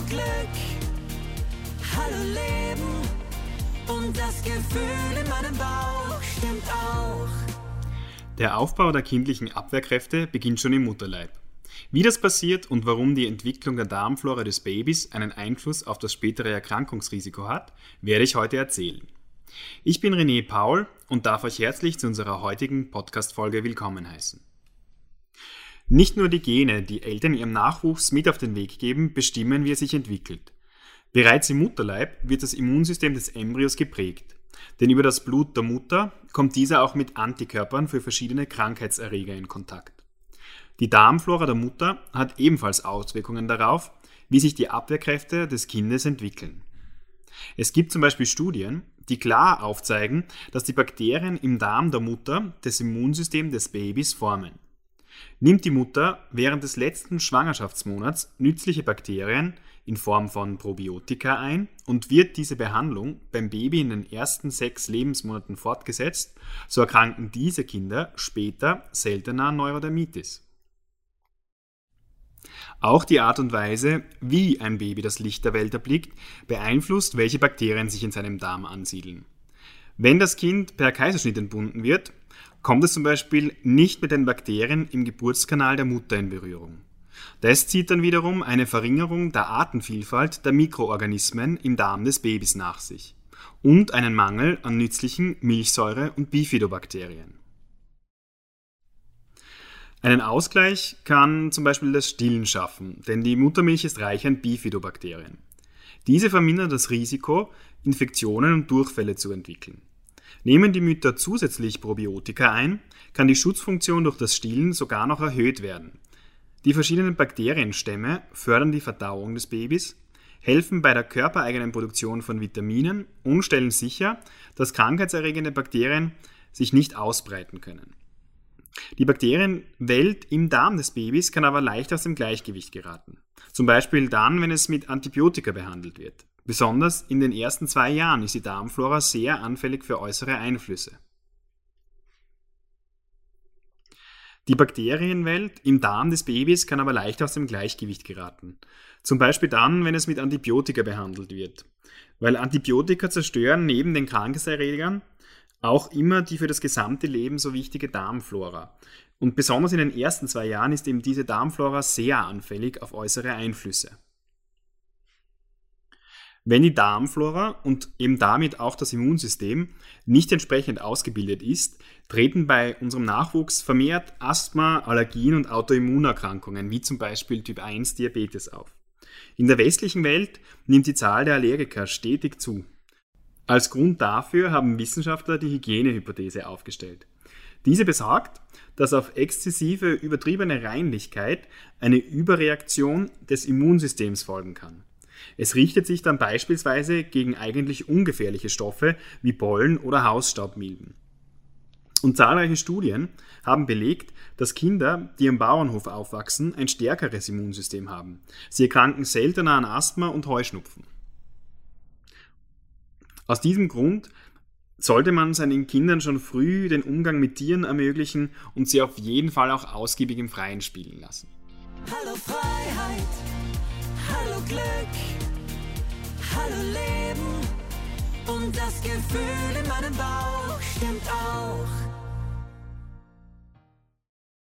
Hallo Glück, hallo Leben und das Gefühl in meinem Bauch stimmt auch. Der Aufbau der kindlichen Abwehrkräfte beginnt schon im Mutterleib. Wie das passiert und warum die Entwicklung der Darmflora des Babys einen Einfluss auf das spätere Erkrankungsrisiko hat, werde ich heute erzählen. Ich bin René Paul und darf euch herzlich zu unserer heutigen Podcast-Folge willkommen heißen. Nicht nur die Gene, die Eltern ihrem Nachwuchs mit auf den Weg geben, bestimmen, wie er sich entwickelt. Bereits im Mutterleib wird das Immunsystem des Embryos geprägt. Denn über das Blut der Mutter kommt dieser auch mit Antikörpern für verschiedene Krankheitserreger in Kontakt. Die Darmflora der Mutter hat ebenfalls Auswirkungen darauf, wie sich die Abwehrkräfte des Kindes entwickeln. Es gibt zum Beispiel Studien, die klar aufzeigen, dass die Bakterien im Darm der Mutter das Immunsystem des Babys formen. Nimmt die Mutter während des letzten Schwangerschaftsmonats nützliche Bakterien in Form von Probiotika ein und wird diese Behandlung beim Baby in den ersten sechs Lebensmonaten fortgesetzt, so erkranken diese Kinder später seltener an Neurodermitis. Auch die Art und Weise, wie ein Baby das Licht der Welt erblickt, beeinflusst, welche Bakterien sich in seinem Darm ansiedeln. Wenn das Kind per Kaiserschnitt entbunden wird, kommt es zum Beispiel nicht mit den Bakterien im Geburtskanal der Mutter in Berührung. Das zieht dann wiederum eine Verringerung der Artenvielfalt der Mikroorganismen im Darm des Babys nach sich und einen Mangel an nützlichen Milchsäure- und Bifidobakterien. Einen Ausgleich kann zum Beispiel das Stillen schaffen, denn die Muttermilch ist reich an Bifidobakterien. Diese vermindern das Risiko, Infektionen und Durchfälle zu entwickeln. Nehmen die Mütter zusätzlich Probiotika ein, kann die Schutzfunktion durch das Stillen sogar noch erhöht werden. Die verschiedenen Bakterienstämme fördern die Verdauung des Babys, helfen bei der körpereigenen Produktion von Vitaminen und stellen sicher, dass krankheitserregende Bakterien sich nicht ausbreiten können. Die Bakterienwelt im Darm des Babys kann aber leicht aus dem Gleichgewicht geraten. Zum Beispiel dann, wenn es mit Antibiotika behandelt wird. Besonders in den ersten zwei Jahren ist die Darmflora sehr anfällig für äußere Einflüsse. Die Bakterienwelt im Darm des Babys kann aber leicht aus dem Gleichgewicht geraten. Zum Beispiel dann, wenn es mit Antibiotika behandelt wird. Weil Antibiotika zerstören neben den Krankheitserregern auch immer die für das gesamte Leben so wichtige Darmflora. Und besonders in den ersten zwei Jahren ist eben diese Darmflora sehr anfällig auf äußere Einflüsse. Wenn die Darmflora und eben damit auch das Immunsystem nicht entsprechend ausgebildet ist, treten bei unserem Nachwuchs vermehrt Asthma, Allergien und Autoimmunerkrankungen, wie zum Beispiel Typ 1 Diabetes auf. In der westlichen Welt nimmt die Zahl der Allergiker stetig zu. Als Grund dafür haben Wissenschaftler die Hygienehypothese aufgestellt. Diese besagt, dass auf exzessive, übertriebene Reinlichkeit eine Überreaktion des Immunsystems folgen kann. Es richtet sich dann beispielsweise gegen eigentlich ungefährliche Stoffe wie Pollen oder Hausstaubmilben. Und zahlreiche Studien haben belegt, dass Kinder, die im Bauernhof aufwachsen, ein stärkeres Immunsystem haben. Sie erkranken seltener an Asthma und Heuschnupfen. Aus diesem Grund sollte man seinen Kindern schon früh den Umgang mit Tieren ermöglichen und sie auf jeden Fall auch ausgiebig im Freien spielen lassen. Hallo Freiheit, hallo Glück, hallo Leben und das Gefühl in meinem Bauch stimmt auch.